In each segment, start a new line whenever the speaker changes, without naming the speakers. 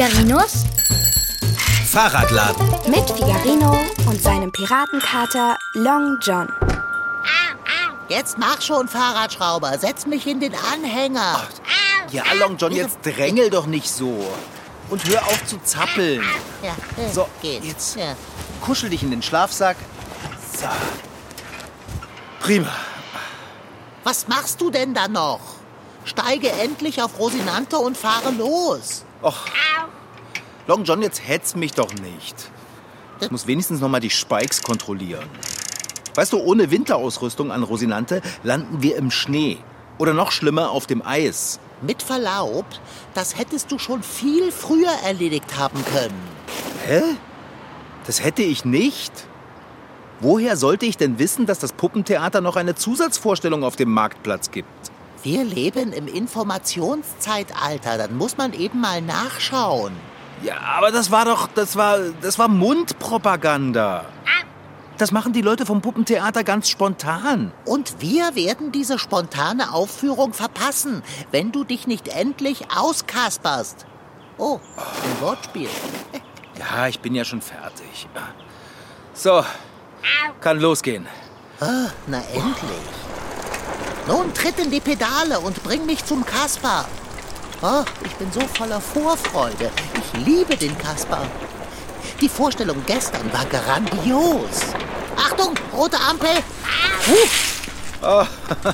Figarinos
Fahrradladen.
mit Figarino und seinem Piratenkater Long John.
Jetzt mach schon, Fahrradschrauber. Setz mich in den Anhänger.
Ja, Long John, jetzt drängel doch nicht so. Und hör auf zu zappeln.
Ja, äh,
So,
geht.
jetzt.
Ja.
Kuschel dich in den Schlafsack. So. Prima.
Was machst du denn da noch? Steige endlich auf Rosinante und fahre los.
Och. Long John, jetzt hetz mich doch nicht. Ich muss wenigstens noch mal die Spikes kontrollieren. Weißt du, ohne Winterausrüstung an Rosinante landen wir im Schnee. Oder noch schlimmer, auf dem Eis.
Mit Verlaub, das hättest du schon viel früher erledigt haben können.
Hä? Das hätte ich nicht. Woher sollte ich denn wissen, dass das Puppentheater noch eine Zusatzvorstellung auf dem Marktplatz gibt?
Wir leben im Informationszeitalter, dann muss man eben mal nachschauen.
Ja, aber das war doch, das war, das war Mundpropaganda. Das machen die Leute vom Puppentheater ganz spontan.
Und wir werden diese spontane Aufführung verpassen, wenn du dich nicht endlich auskasperst. Oh, ein Wortspiel.
Ja, ich bin ja schon fertig. So, kann losgehen.
Ah, na endlich. Nun tritt in die Pedale und bring mich zum Kasper. Oh, ich bin so voller Vorfreude. Ich liebe den Kasper. Die Vorstellung gestern war grandios. Achtung, rote Ampel. Huh,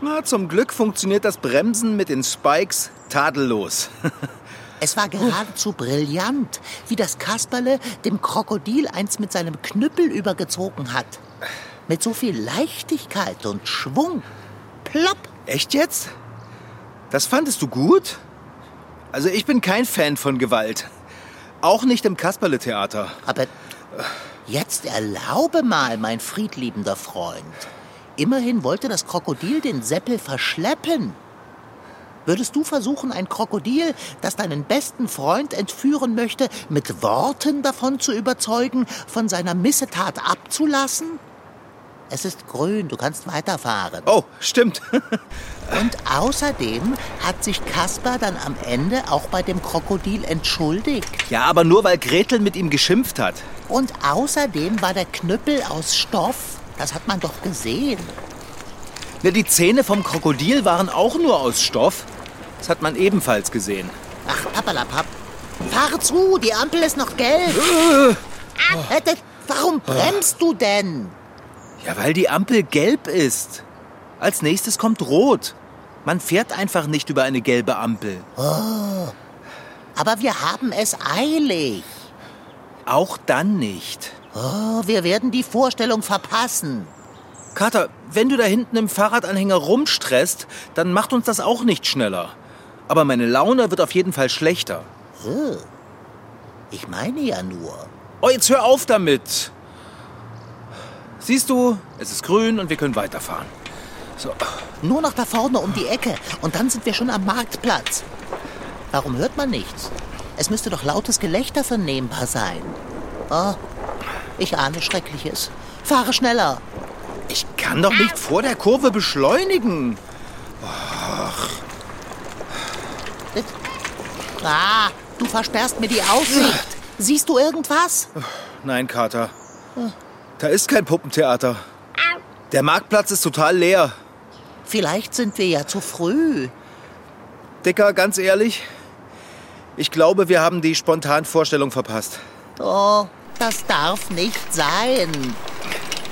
Na, zum Glück funktioniert das Bremsen mit den Spikes tadellos.
es war geradezu brillant, wie das Kasperle dem Krokodil eins mit seinem Knüppel übergezogen hat. Mit so viel Leichtigkeit und Schwung. Plopp.
Echt jetzt? Das fandest du gut? Also ich bin kein Fan von Gewalt. Auch nicht im Kasperle-Theater.
Aber jetzt erlaube mal, mein friedliebender Freund. Immerhin wollte das Krokodil den Seppel verschleppen. Würdest du versuchen, ein Krokodil, das deinen besten Freund entführen möchte, mit Worten davon zu überzeugen, von seiner Missetat abzulassen? Es ist grün, du kannst weiterfahren.
Oh, stimmt.
Und außerdem hat sich Kaspar dann am Ende auch bei dem Krokodil entschuldigt.
Ja, aber nur weil Gretel mit ihm geschimpft hat.
Und außerdem war der Knüppel aus Stoff. Das hat man doch gesehen.
Na, die Zähne vom Krokodil waren auch nur aus Stoff. Das hat man ebenfalls gesehen.
Ach, pappalapapp. Fahre zu, die Ampel ist noch gelb. Äh, d- Warum bremst du denn?
Ja, weil die Ampel gelb ist. Als nächstes kommt rot. Man fährt einfach nicht über eine gelbe Ampel.
Aber wir haben es eilig.
Auch dann nicht.
Oh, wir werden die Vorstellung verpassen.
Kater, wenn du da hinten im Fahrradanhänger rumstresst, dann macht uns das auch nicht schneller. Aber meine Laune wird auf jeden Fall schlechter.
Ich meine ja nur.
Oh, jetzt hör auf damit. Siehst du, es ist grün und wir können weiterfahren. So,
Nur noch da vorne um die Ecke und dann sind wir schon am Marktplatz. Warum hört man nichts? Es müsste doch lautes Gelächter vernehmbar sein. Oh, ich ahne Schreckliches. Fahre schneller.
ich kann doch nicht vor der Kurve beschleunigen.
Ah, du versperrst mir die Aussicht. Siehst du irgendwas?
Nein, Kater. Da ist kein Puppentheater. Der Marktplatz ist total leer.
Vielleicht sind wir ja zu früh.
Dicker, ganz ehrlich, ich glaube, wir haben die Spontanvorstellung verpasst.
Oh, das darf nicht sein.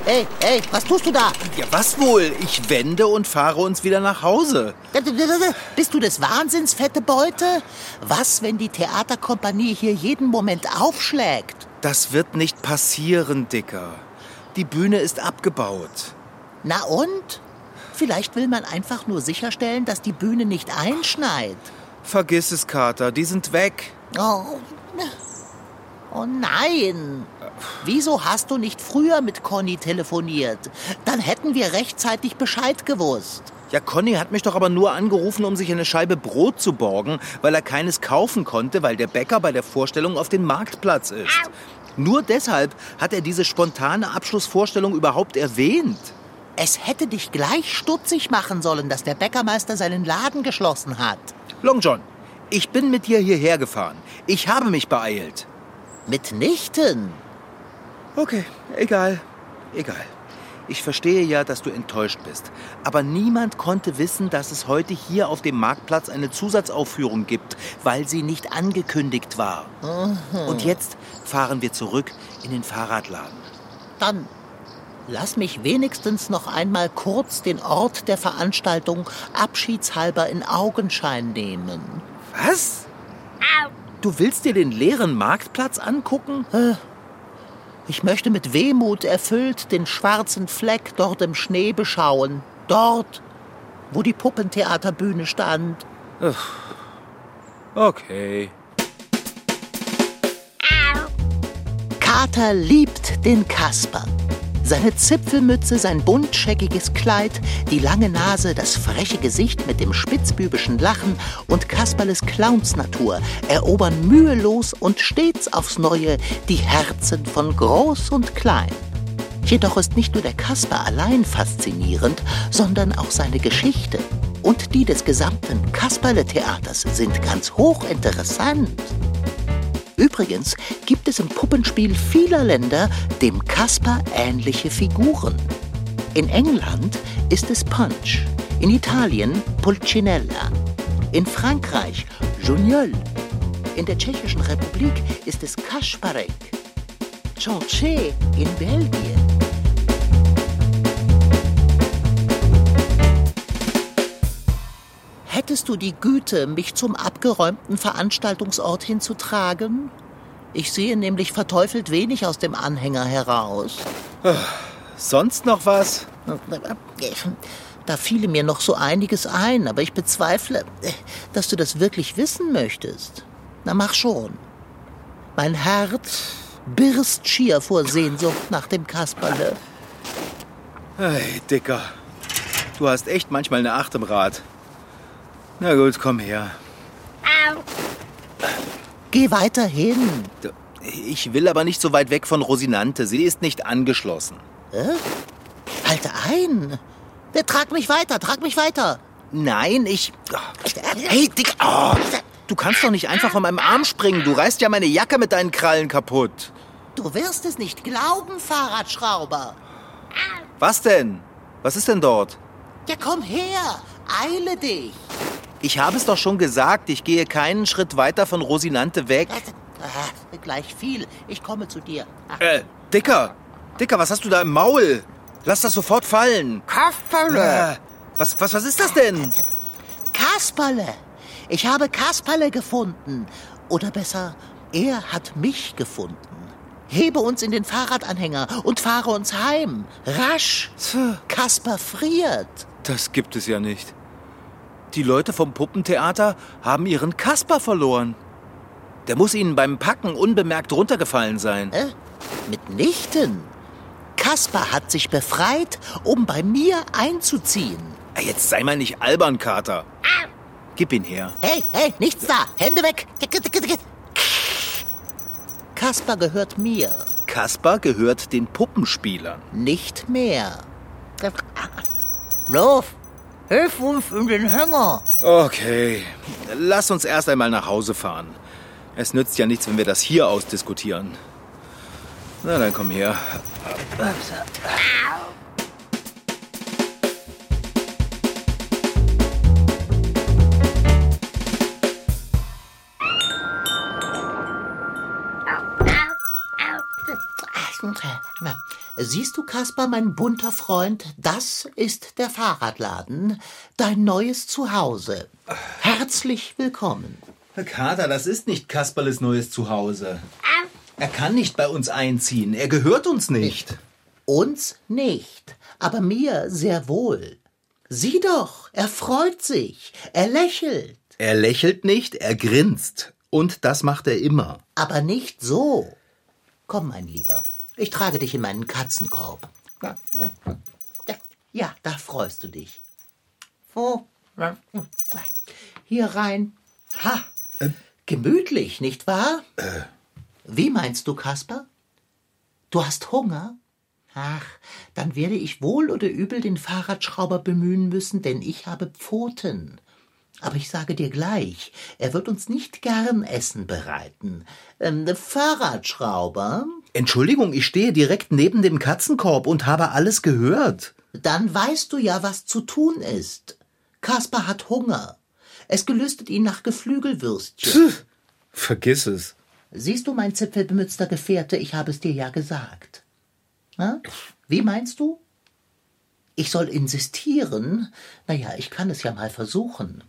Hey, hey, was tust du da?
Ja, was wohl? Ich wende und fahre uns wieder nach Hause.
Bist du des Wahnsinns, fette Beute? Was, wenn die Theaterkompanie hier jeden Moment aufschlägt?
Das wird nicht passieren, Dicker. Die Bühne ist abgebaut.
Na und? Vielleicht will man einfach nur sicherstellen, dass die Bühne nicht einschneit.
Vergiss es, Kater, die sind weg.
Oh, oh nein. Wieso hast du nicht früher mit Conny telefoniert? Dann hätten wir rechtzeitig Bescheid gewusst.
Ja, Conny hat mich doch aber nur angerufen, um sich eine Scheibe Brot zu borgen, weil er keines kaufen konnte, weil der Bäcker bei der Vorstellung auf dem Marktplatz ist. Nur deshalb hat er diese spontane Abschlussvorstellung überhaupt erwähnt.
Es hätte dich gleich stutzig machen sollen, dass der Bäckermeister seinen Laden geschlossen hat.
Long John, Ich bin mit dir hierher gefahren. Ich habe mich beeilt.
Mitnichten.
Okay, egal. Egal. Ich verstehe ja, dass du enttäuscht bist. Aber niemand konnte wissen, dass es heute hier auf dem Marktplatz eine Zusatzaufführung gibt, weil sie nicht angekündigt war. Und jetzt fahren wir zurück in den Fahrradladen.
Dann lass mich wenigstens noch einmal kurz den Ort der Veranstaltung abschiedshalber in Augenschein nehmen.
Was? Du willst dir den leeren Marktplatz angucken?
Ich möchte mit Wehmut erfüllt den schwarzen Fleck dort im Schnee beschauen. Dort, wo die Puppentheaterbühne stand.
Okay.
Kater liebt den Kasper. Seine Zipfelmütze, sein buntscheckiges Kleid, die lange Nase, das freche Gesicht mit dem spitzbübischen Lachen und Kasperles Clownsnatur erobern mühelos und stets aufs Neue die Herzen von Groß und Klein. Jedoch ist nicht nur der Kasper allein faszinierend, sondern auch seine Geschichte. Und die des gesamten Kasperle-Theaters sind ganz hochinteressant. Übrigens gibt es im Puppenspiel vieler Länder dem Kasper ähnliche Figuren. In England ist es Punch, in Italien Pulcinella, in Frankreich Juniol, in der Tschechischen Republik ist es Kasparek, George in Belgien. Hättest du die Güte, mich zum abgeräumten Veranstaltungsort hinzutragen? Ich sehe nämlich verteufelt wenig aus dem Anhänger heraus.
Sonst noch was?
Da fiele mir noch so einiges ein, aber ich bezweifle, dass du das wirklich wissen möchtest. Na, mach schon. Mein Herz birst schier vor Sehnsucht nach dem Kasperle.
Hey, Dicker. Du hast echt manchmal eine Acht im Rad. Na gut, komm her.
Geh weiter hin.
Ich will aber nicht so weit weg von Rosinante. Sie ist nicht angeschlossen.
Halte ein. Der, trag mich weiter, trag mich weiter.
Nein, ich. Hey, Dick. Oh, du kannst doch nicht einfach von meinem Arm springen. Du reißt ja meine Jacke mit deinen Krallen kaputt.
Du wirst es nicht glauben, Fahrradschrauber.
Was denn? Was ist denn dort?
Ja, komm her. Eile dich.
Ich habe es doch schon gesagt. Ich gehe keinen Schritt weiter von Rosinante weg.
Ah, gleich viel. Ich komme zu dir. Ah,
Äh, Dicker. Dicker, was hast du da im Maul? Lass das sofort fallen.
Kasperle.
Äh, was, was, was ist das denn?
Kasperle. Ich habe Kasperle gefunden. Oder besser, er hat mich gefunden. Hebe uns in den Fahrradanhänger und fahre uns heim. Rasch. Kasper friert.
Das gibt es ja nicht. Die Leute vom Puppentheater haben ihren Kasper verloren. Der muss ihnen beim Packen unbemerkt runtergefallen sein.
Äh? Mitnichten. Kasper hat sich befreit, um bei mir einzuziehen.
Jetzt sei mal nicht albern, Kater. Gib ihn her.
Hey, hey, nichts da. Hände weg. Kasper gehört mir.
Kasper gehört den Puppenspielern.
Nicht mehr. Lauf, hilf uns in den Hänger.
Okay, lass uns erst einmal nach Hause fahren. Es nützt ja nichts, wenn wir das hier ausdiskutieren. Na, dann komm her.
Siehst du, Kasper, mein bunter Freund, das ist der Fahrradladen, dein neues Zuhause. Herzlich willkommen.
Herr Kater, das ist nicht Kasperles neues Zuhause. Er kann nicht bei uns einziehen. Er gehört uns nicht.
Uns nicht, aber mir sehr wohl. Sieh doch, er freut sich, er lächelt,
Er lächelt nicht, er grinst. Und das macht er immer.
aber nicht so. Komm, mein Lieber, ich trage dich in meinen Katzenkorb. Ja, da freust du dich. Wo? Hier rein. Ha, gemütlich, nicht wahr? Wie meinst du, Kasper? Du hast Hunger? Ach, dann werde ich wohl oder übel den Fahrradschrauber bemühen müssen, denn ich habe Pfoten. Aber ich sage dir gleich, er wird uns nicht gern Essen bereiten. Ähm, Fahrradschrauber?
Entschuldigung, ich stehe direkt neben dem Katzenkorb und habe alles gehört.
Dann weißt du ja, was zu tun ist. Kaspar hat Hunger. Es gelüstet ihn nach Geflügelwürstchen.
Pff, vergiss es.
Siehst du, mein zipfelbemützter Gefährte, ich habe es dir ja gesagt. Na? Wie meinst du? Ich soll insistieren? Naja, ich kann es ja mal versuchen.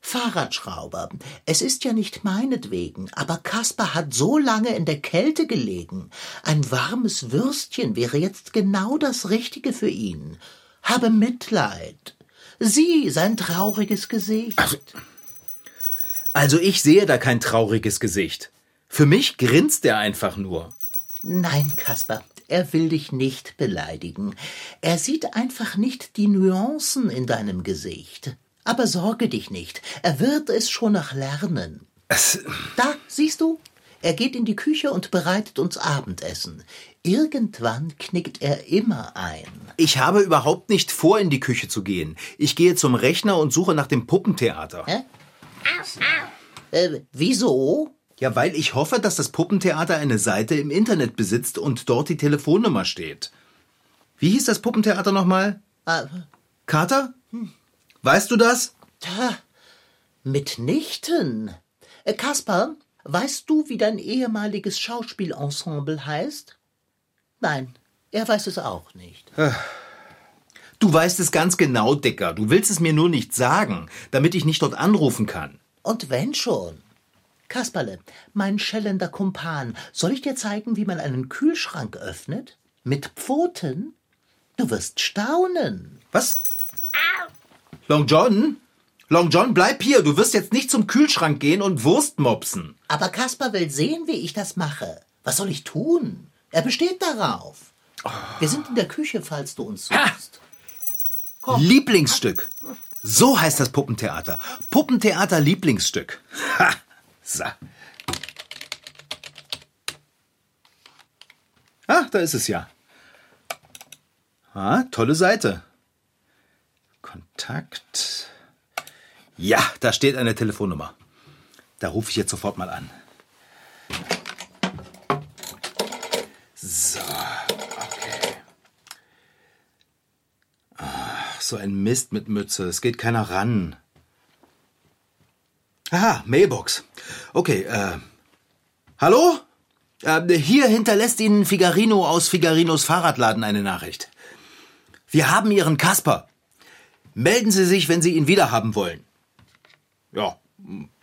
Fahrradschrauber, es ist ja nicht meinetwegen, aber Kaspar hat so lange in der Kälte gelegen. Ein warmes Würstchen wäre jetzt genau das Richtige für ihn. Habe Mitleid. Sieh sein trauriges Gesicht.
Also, also ich sehe da kein trauriges Gesicht. Für mich grinst er einfach nur.
Nein, Kaspar, er will dich nicht beleidigen. Er sieht einfach nicht die Nuancen in deinem Gesicht. Aber sorge dich nicht, er wird es schon noch lernen.
Es
da, siehst du? Er geht in die Küche und bereitet uns Abendessen. Irgendwann knickt er immer ein.
Ich habe überhaupt nicht vor, in die Küche zu gehen. Ich gehe zum Rechner und suche nach dem Puppentheater.
Hä? Äh, wieso?
Ja, weil ich hoffe, dass das Puppentheater eine Seite im Internet besitzt und dort die Telefonnummer steht. Wie hieß das Puppentheater nochmal?
Äh,
Kater? Weißt du das?
tja, mitnichten. Äh, Kaspar, weißt du, wie dein ehemaliges Schauspielensemble heißt? Nein, er weiß es auch nicht.
Du weißt es ganz genau, Dicker. Du willst es mir nur nicht sagen, damit ich nicht dort anrufen kann.
Und wenn schon. Kasperle, mein schellender Kumpan, soll ich dir zeigen, wie man einen Kühlschrank öffnet? Mit Pfoten? Du wirst staunen.
Was? Long John? Long John, bleib hier. Du wirst jetzt nicht zum Kühlschrank gehen und Wurst mopsen.
Aber Kaspar will sehen, wie ich das mache. Was soll ich tun? Er besteht darauf. Wir sind in der Küche, falls du uns suchst.
Lieblingsstück. So heißt das Puppentheater. Puppentheater Lieblingsstück. Ha! So. Ah, da ist es ja. Ah, tolle Seite. Kontakt. Ja, da steht eine Telefonnummer. Da rufe ich jetzt sofort mal an. So, okay. Ach, so ein Mist mit Mütze. Es geht keiner ran. Aha, Mailbox. Okay, äh. Hallo? Äh, hier hinterlässt Ihnen Figarino aus Figarinos Fahrradladen eine Nachricht. Wir haben Ihren Kasper. Melden Sie sich, wenn Sie ihn wiederhaben wollen. Ja.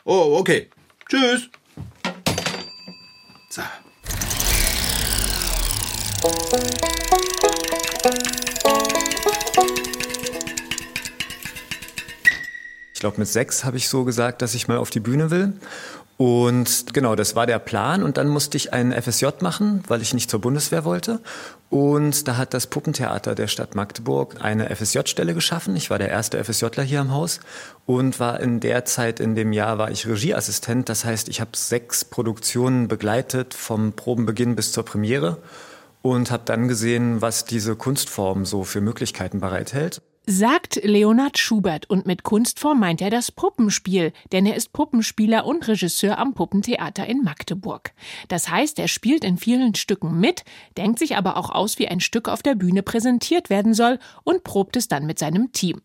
Oh, okay. Tschüss. So.
Ich glaube, mit sechs habe ich so gesagt, dass ich mal auf die Bühne will. Und genau, das war der Plan. Und dann musste ich einen FSJ machen, weil ich nicht zur Bundeswehr wollte. Und da hat das Puppentheater der Stadt Magdeburg eine FSJ-Stelle geschaffen. Ich war der erste FSJler hier im Haus und war in der Zeit, in dem Jahr, war ich Regieassistent. Das heißt, ich habe sechs Produktionen begleitet, vom Probenbeginn bis zur Premiere und habe dann gesehen, was diese Kunstform so für Möglichkeiten bereithält.
Sagt Leonhard Schubert und mit Kunstform meint er das Puppenspiel, denn er ist Puppenspieler und Regisseur am Puppentheater in Magdeburg. Das heißt, er spielt in vielen Stücken mit, denkt sich aber auch aus, wie ein Stück auf der Bühne präsentiert werden soll und probt es dann mit seinem Team.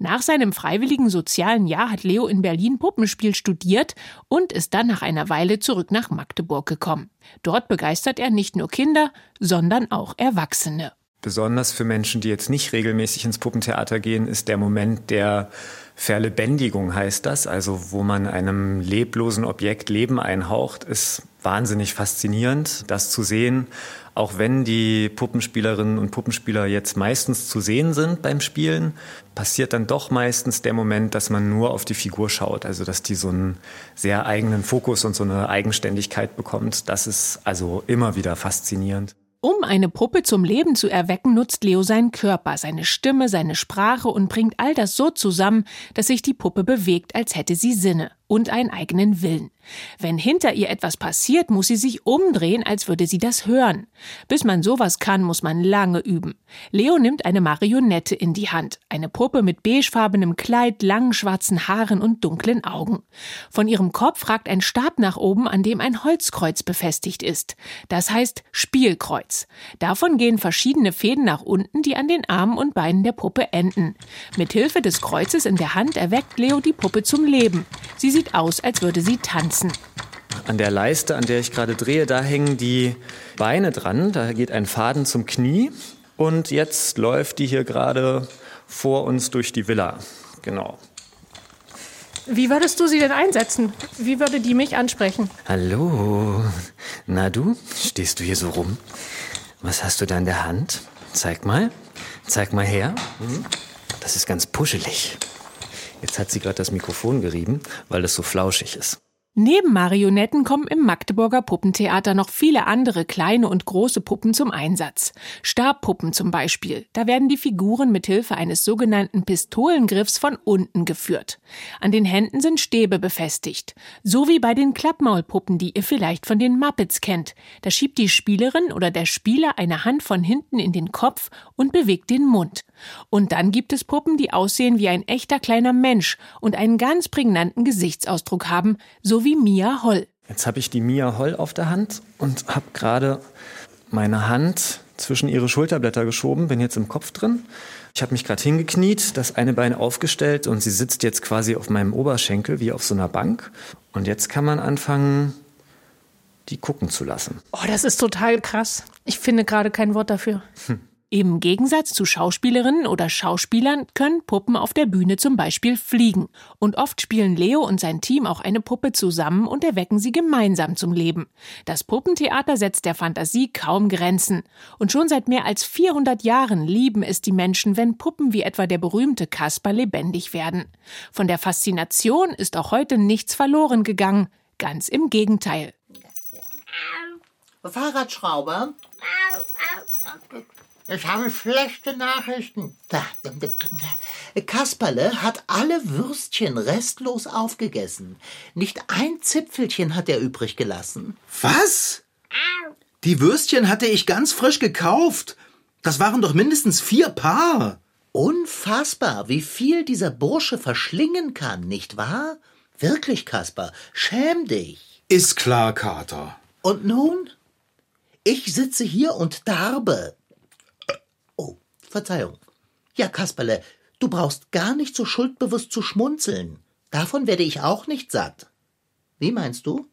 Nach seinem freiwilligen sozialen Jahr hat Leo in Berlin Puppenspiel studiert und ist dann nach einer Weile zurück nach Magdeburg gekommen. Dort begeistert er nicht nur Kinder, sondern auch Erwachsene.
Besonders für Menschen, die jetzt nicht regelmäßig ins Puppentheater gehen, ist der Moment der Verlebendigung, heißt das. Also wo man einem leblosen Objekt Leben einhaucht, ist wahnsinnig faszinierend, das zu sehen. Auch wenn die Puppenspielerinnen und Puppenspieler jetzt meistens zu sehen sind beim Spielen, passiert dann doch meistens der Moment, dass man nur auf die Figur schaut. Also dass die so einen sehr eigenen Fokus und so eine Eigenständigkeit bekommt. Das ist also immer wieder faszinierend.
Um eine Puppe zum Leben zu erwecken, nutzt Leo seinen Körper, seine Stimme, seine Sprache und bringt all das so zusammen, dass sich die Puppe bewegt, als hätte sie Sinne. Und einen eigenen Willen. Wenn hinter ihr etwas passiert, muss sie sich umdrehen, als würde sie das hören. Bis man sowas kann, muss man lange üben. Leo nimmt eine Marionette in die Hand, eine Puppe mit beigefarbenem Kleid, langen schwarzen Haaren und dunklen Augen. Von ihrem Kopf ragt ein Stab nach oben, an dem ein Holzkreuz befestigt ist. Das heißt Spielkreuz. Davon gehen verschiedene Fäden nach unten, die an den Armen und Beinen der Puppe enden. Mit Hilfe des Kreuzes in der Hand erweckt Leo die Puppe zum Leben. Sie sieht aus, als würde sie tanzen.
An der Leiste, an der ich gerade drehe, da hängen die Beine dran. Da geht ein Faden zum Knie. Und jetzt läuft die hier gerade vor uns durch die Villa. Genau.
Wie würdest du sie denn einsetzen? Wie würde die mich ansprechen?
Hallo. Na du, stehst du hier so rum? Was hast du da in der Hand? Zeig mal. Zeig mal her. Hm? Das ist ganz puschelig. Jetzt hat sie gerade das Mikrofon gerieben, weil es so flauschig ist.
Neben Marionetten kommen im Magdeburger Puppentheater noch viele andere kleine und große Puppen zum Einsatz. Stabpuppen zum Beispiel. Da werden die Figuren mit Hilfe eines sogenannten Pistolengriffs von unten geführt. An den Händen sind Stäbe befestigt. So wie bei den Klappmaulpuppen, die ihr vielleicht von den Muppets kennt. Da schiebt die Spielerin oder der Spieler eine Hand von hinten in den Kopf und bewegt den Mund. Und dann gibt es Puppen, die aussehen wie ein echter kleiner Mensch und einen ganz prägnanten Gesichtsausdruck haben, so wie Mia Holl.
Jetzt habe ich die Mia Holl auf der Hand und habe gerade meine Hand zwischen ihre Schulterblätter geschoben, bin jetzt im Kopf drin. Ich habe mich gerade hingekniet, das eine Bein aufgestellt und sie sitzt jetzt quasi auf meinem Oberschenkel wie auf so einer Bank. Und jetzt kann man anfangen, die gucken zu lassen.
Oh, das ist total krass. Ich finde gerade kein Wort dafür. Hm.
Im Gegensatz zu Schauspielerinnen oder Schauspielern können Puppen auf der Bühne zum Beispiel fliegen. Und oft spielen Leo und sein Team auch eine Puppe zusammen und erwecken sie gemeinsam zum Leben. Das Puppentheater setzt der Fantasie kaum Grenzen. Und schon seit mehr als 400 Jahren lieben es die Menschen, wenn Puppen wie etwa der berühmte Kasper lebendig werden. Von der Faszination ist auch heute nichts verloren gegangen. Ganz im Gegenteil.
Fahrradschrauber? Ich habe schlechte Nachrichten. Kasperle hat alle Würstchen restlos aufgegessen. Nicht ein Zipfelchen hat er übrig gelassen.
Was? Die Würstchen hatte ich ganz frisch gekauft. Das waren doch mindestens vier Paar.
Unfassbar, wie viel dieser Bursche verschlingen kann, nicht wahr? Wirklich, Kasper, schäm dich.
Ist klar, Kater.
Und nun? Ich sitze hier und darbe. Verzeihung. Ja, Kasperle, du brauchst gar nicht so schuldbewusst zu schmunzeln. Davon werde ich auch nicht satt. Wie meinst du?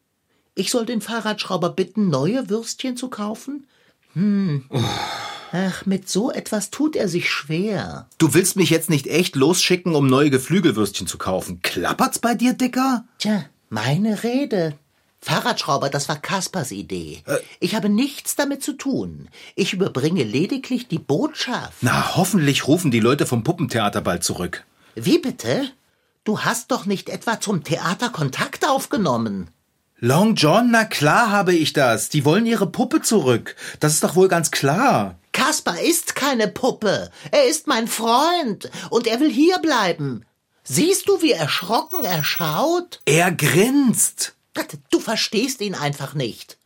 Ich soll den Fahrradschrauber bitten, neue Würstchen zu kaufen? Hm. Ach, mit so etwas tut er sich schwer.
Du willst mich jetzt nicht echt losschicken, um neue Geflügelwürstchen zu kaufen. Klappert's bei dir, Dicker?
Tja, meine Rede. Fahrradschrauber, das war Kaspers Idee. Äh. Ich habe nichts damit zu tun. Ich überbringe lediglich die Botschaft.
Na, hoffentlich rufen die Leute vom Puppentheater bald zurück.
Wie bitte? Du hast doch nicht etwa zum Theater Kontakt aufgenommen.
Long John, na klar habe ich das. Die wollen ihre Puppe zurück. Das ist doch wohl ganz klar.
Kaspar ist keine Puppe. Er ist mein Freund und er will hier bleiben. Siehst du, wie erschrocken er schaut?
Er grinst.
Du verstehst ihn einfach nicht.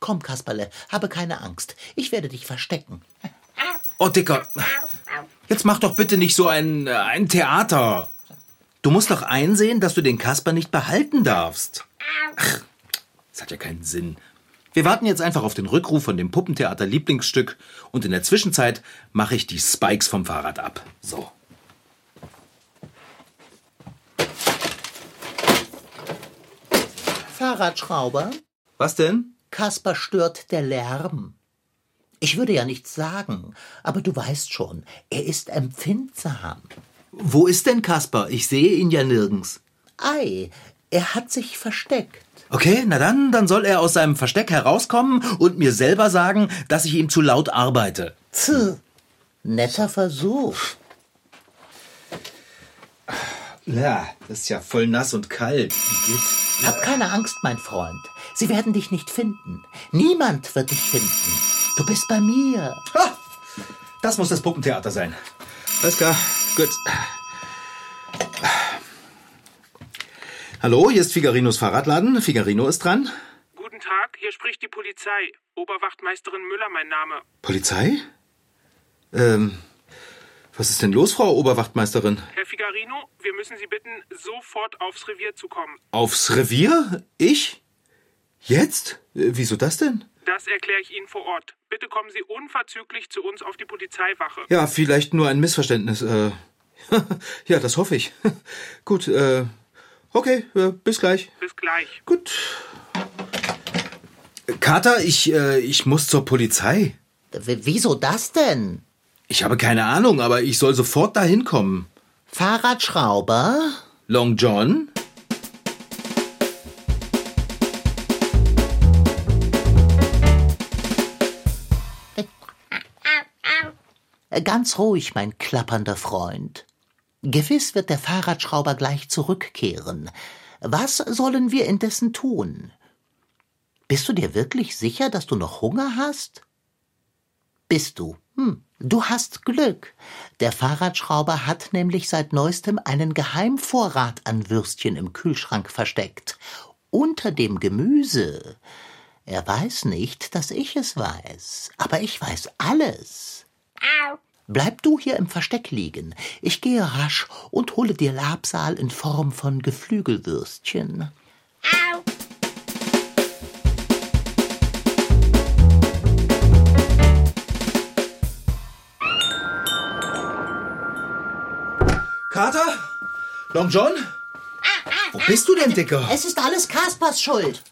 Komm, Kasperle, habe keine Angst. Ich werde dich verstecken.
Oh, Dicker, jetzt mach doch bitte nicht so ein, äh, ein Theater. Du musst doch einsehen, dass du den Kasper nicht behalten darfst. Ach, das hat ja keinen Sinn. Wir warten jetzt einfach auf den Rückruf von dem Puppentheater Lieblingsstück und in der Zwischenzeit mache ich die Spikes vom Fahrrad ab. So.
Fahrradschrauber?
Was denn?
Kasper stört der Lärm. Ich würde ja nichts sagen, aber du weißt schon, er ist empfindsam.
Wo ist denn Kasper? Ich sehe ihn ja nirgends.
Ei, er hat sich versteckt.
Okay, na dann, dann soll er aus seinem Versteck herauskommen und mir selber sagen, dass ich ihm zu laut arbeite.
Tch, netter Versuch.
Ja, das ist ja voll nass und kalt.
Hab keine Angst, mein Freund. Sie werden dich nicht finden. Niemand wird dich finden. Du bist bei mir.
Ha! Das muss das Puppentheater sein. Alles klar, gut. Hallo, hier ist Figarinos Fahrradladen. Figarino ist dran.
Guten Tag, hier spricht die Polizei. Oberwachtmeisterin Müller, mein Name.
Polizei? Ähm, was ist denn los, Frau Oberwachtmeisterin?
Herr Figarino, wir müssen Sie bitten, sofort aufs Revier zu kommen.
Aufs Revier? Ich? Jetzt? Äh, wieso das denn?
Das erkläre ich Ihnen vor Ort. Bitte kommen Sie unverzüglich zu uns auf die Polizeiwache.
Ja, vielleicht nur ein Missverständnis. Äh, ja, das hoffe ich. Gut, äh, okay, äh, bis gleich.
Bis gleich.
Gut. Kater, ich, äh, ich muss zur Polizei.
W wieso das denn?
Ich habe keine Ahnung, aber ich soll sofort dahin kommen.
Fahrradschrauber?
Long John?
Ganz ruhig, mein klappernder Freund. Gewiss wird der Fahrradschrauber gleich zurückkehren. Was sollen wir indessen tun? Bist du dir wirklich sicher, dass du noch Hunger hast? Bist du? Hm, du hast Glück. Der Fahrradschrauber hat nämlich seit neuestem einen Geheimvorrat an Würstchen im Kühlschrank versteckt. Unter dem Gemüse. Er weiß nicht, dass ich es weiß, aber ich weiß alles. Bleib du hier im Versteck liegen. Ich gehe rasch und hole dir Labsal in Form von Geflügelwürstchen.
Kater? Long John? Wo bist du denn, Dicker?
Es ist alles Kaspers Schuld.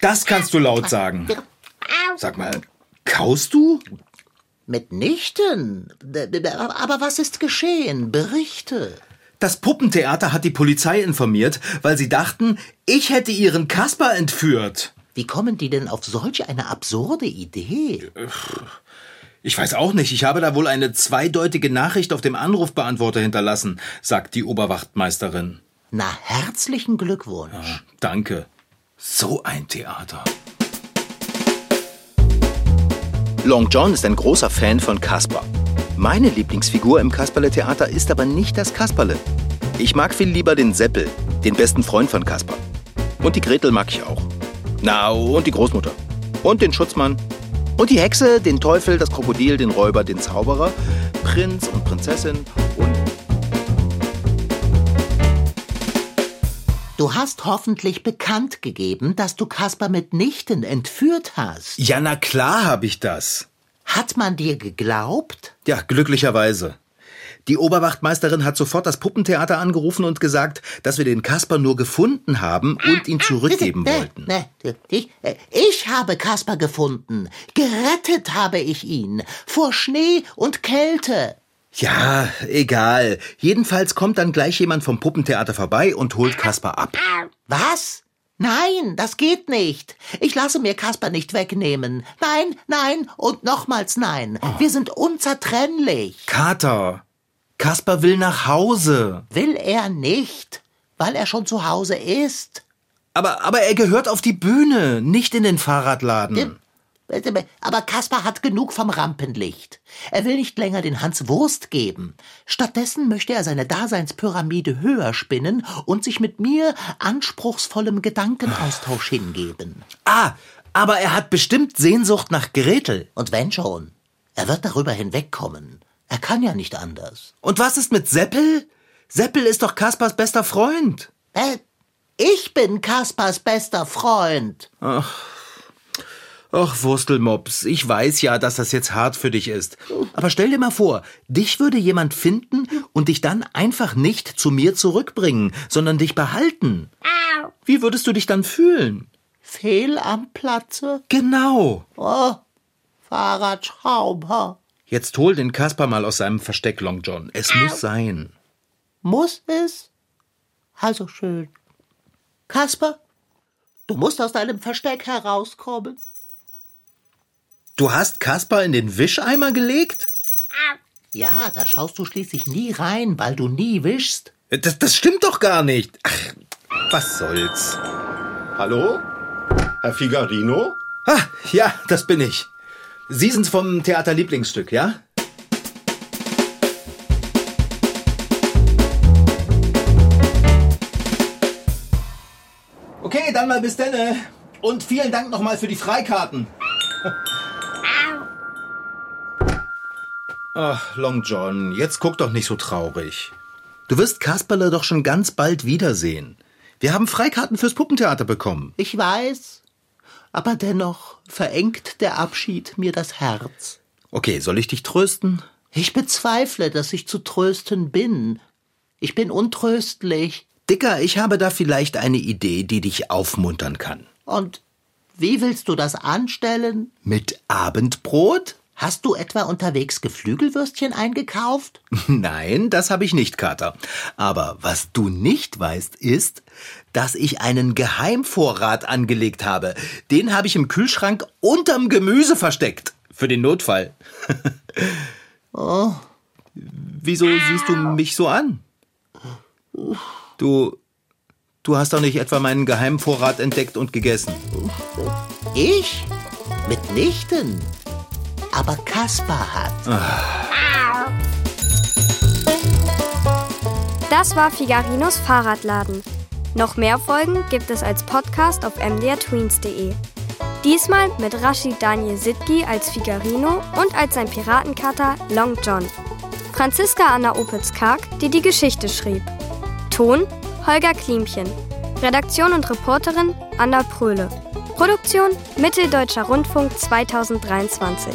Das kannst du laut sagen. Sag mal, kaust du?
Mitnichten. Aber was ist geschehen? Berichte.
Das Puppentheater hat die Polizei informiert, weil sie dachten, ich hätte ihren Kasper entführt.
Wie kommen die denn auf solch eine absurde Idee?
Ich weiß auch nicht, ich habe da wohl eine zweideutige Nachricht auf dem Anrufbeantworter hinterlassen, sagt die Oberwachtmeisterin.
Na, herzlichen Glückwunsch.
Ja, danke. So ein Theater. Long John ist ein großer Fan von Kasper. Meine Lieblingsfigur im Kasperle-Theater ist aber nicht das Kasperle. Ich mag viel lieber den Seppel, den besten Freund von Kasper. Und die Gretel mag ich auch. Na, und die Großmutter. Und den Schutzmann. Und die Hexe, den Teufel, das Krokodil, den Räuber, den Zauberer, Prinz und Prinzessin und...
Du hast hoffentlich bekannt gegeben, dass du Kasper mitnichten entführt hast.
Ja, na klar habe ich das.
Hat man dir geglaubt?
Ja, glücklicherweise. Die Oberwachtmeisterin hat sofort das Puppentheater angerufen und gesagt, dass wir den Kasper nur gefunden haben und ihn zurückgeben
Ne,
wollten.
ne, Ich, äh, ich habe Kasper gefunden. Gerettet habe ich ihn. Vor Schnee und Kälte.
Ja, egal. Jedenfalls kommt dann gleich jemand vom Puppentheater vorbei und holt Kasper ab.
Was? Nein, das geht nicht. Ich lasse mir Kasper nicht wegnehmen. Nein, nein und nochmals nein. Wir sind unzertrennlich.
Kater, Kasper will nach Hause.
Will er nicht, weil er schon zu Hause ist.
Aber, aber er gehört auf die Bühne, nicht in den Fahrradladen.
Aber Kaspar hat genug vom Rampenlicht. Er will nicht länger den Hans Wurst geben. Stattdessen möchte er seine Daseinspyramide höher spinnen und sich mit mir anspruchsvollem Gedankenaustausch hingeben.
Ah, aber er hat bestimmt Sehnsucht nach Gretel.
Und wenn schon, er wird darüber hinwegkommen. Er kann ja nicht anders.
Und was ist mit Seppel? Seppel ist doch Kaspers bester Freund.
Äh, ich bin Kaspers bester Freund.
Ach, Wurstelmops, ich weiß ja, dass das jetzt hart für dich ist. Aber stell dir mal vor, dich würde jemand finden und dich dann einfach nicht zu mir zurückbringen, sondern dich behalten. Wie würdest du dich dann fühlen?
Fehl am Platze?
Genau.
Oh, Fahrradschrauber.
Jetzt hol den Kasper mal aus seinem Versteck, Long John. Es muss sein.
Muss es? Also schön. Kasper, du musst aus deinem Versteck herauskommen.
Du hast Kasper in den Wischeimer gelegt?
Ja, da schaust du schließlich nie rein, weil du nie wischst.
Das, das stimmt doch gar nicht. Ach, was soll's.
Hallo? Herr Figarino?
Ah, ja, das bin ich. Sie sind's vom Theater Lieblingsstück, ja? einmal bis denne. Und vielen Dank nochmal für die Freikarten. Ach, Long John, jetzt guck doch nicht so traurig. Du wirst Kasperle doch schon ganz bald wiedersehen. Wir haben Freikarten fürs Puppentheater bekommen.
Ich weiß, aber dennoch verengt der Abschied mir das Herz.
Okay, soll ich dich trösten?
Ich bezweifle, dass ich zu trösten bin. Ich bin untröstlich.
Dicker, ich habe da vielleicht eine Idee, die dich aufmuntern kann.
Und wie willst du das anstellen?
Mit Abendbrot?
Hast du etwa unterwegs Geflügelwürstchen eingekauft?
Nein, das habe ich nicht, Kater. Aber was du nicht weißt, ist, dass ich einen Geheimvorrat angelegt habe. Den habe ich im Kühlschrank unterm Gemüse versteckt. Für den Notfall.
oh.
Wieso siehst du mich so an? Du. Du hast doch nicht etwa meinen Geheimvorrat entdeckt und gegessen.
Ich? Mitnichten. Aber Kaspar hat.
Das war Figarinos Fahrradladen. Noch mehr Folgen gibt es als Podcast auf mdrtweens.de. Diesmal mit Rashid Daniel Sidgi als Figarino und als sein Piratenkater Long John. Franziska Anna Opitz-Karg, die die Geschichte schrieb. Ton Holger Klimchen. Redaktion und Reporterin Anna Pröhle. Produktion Mitteldeutscher Rundfunk 2023.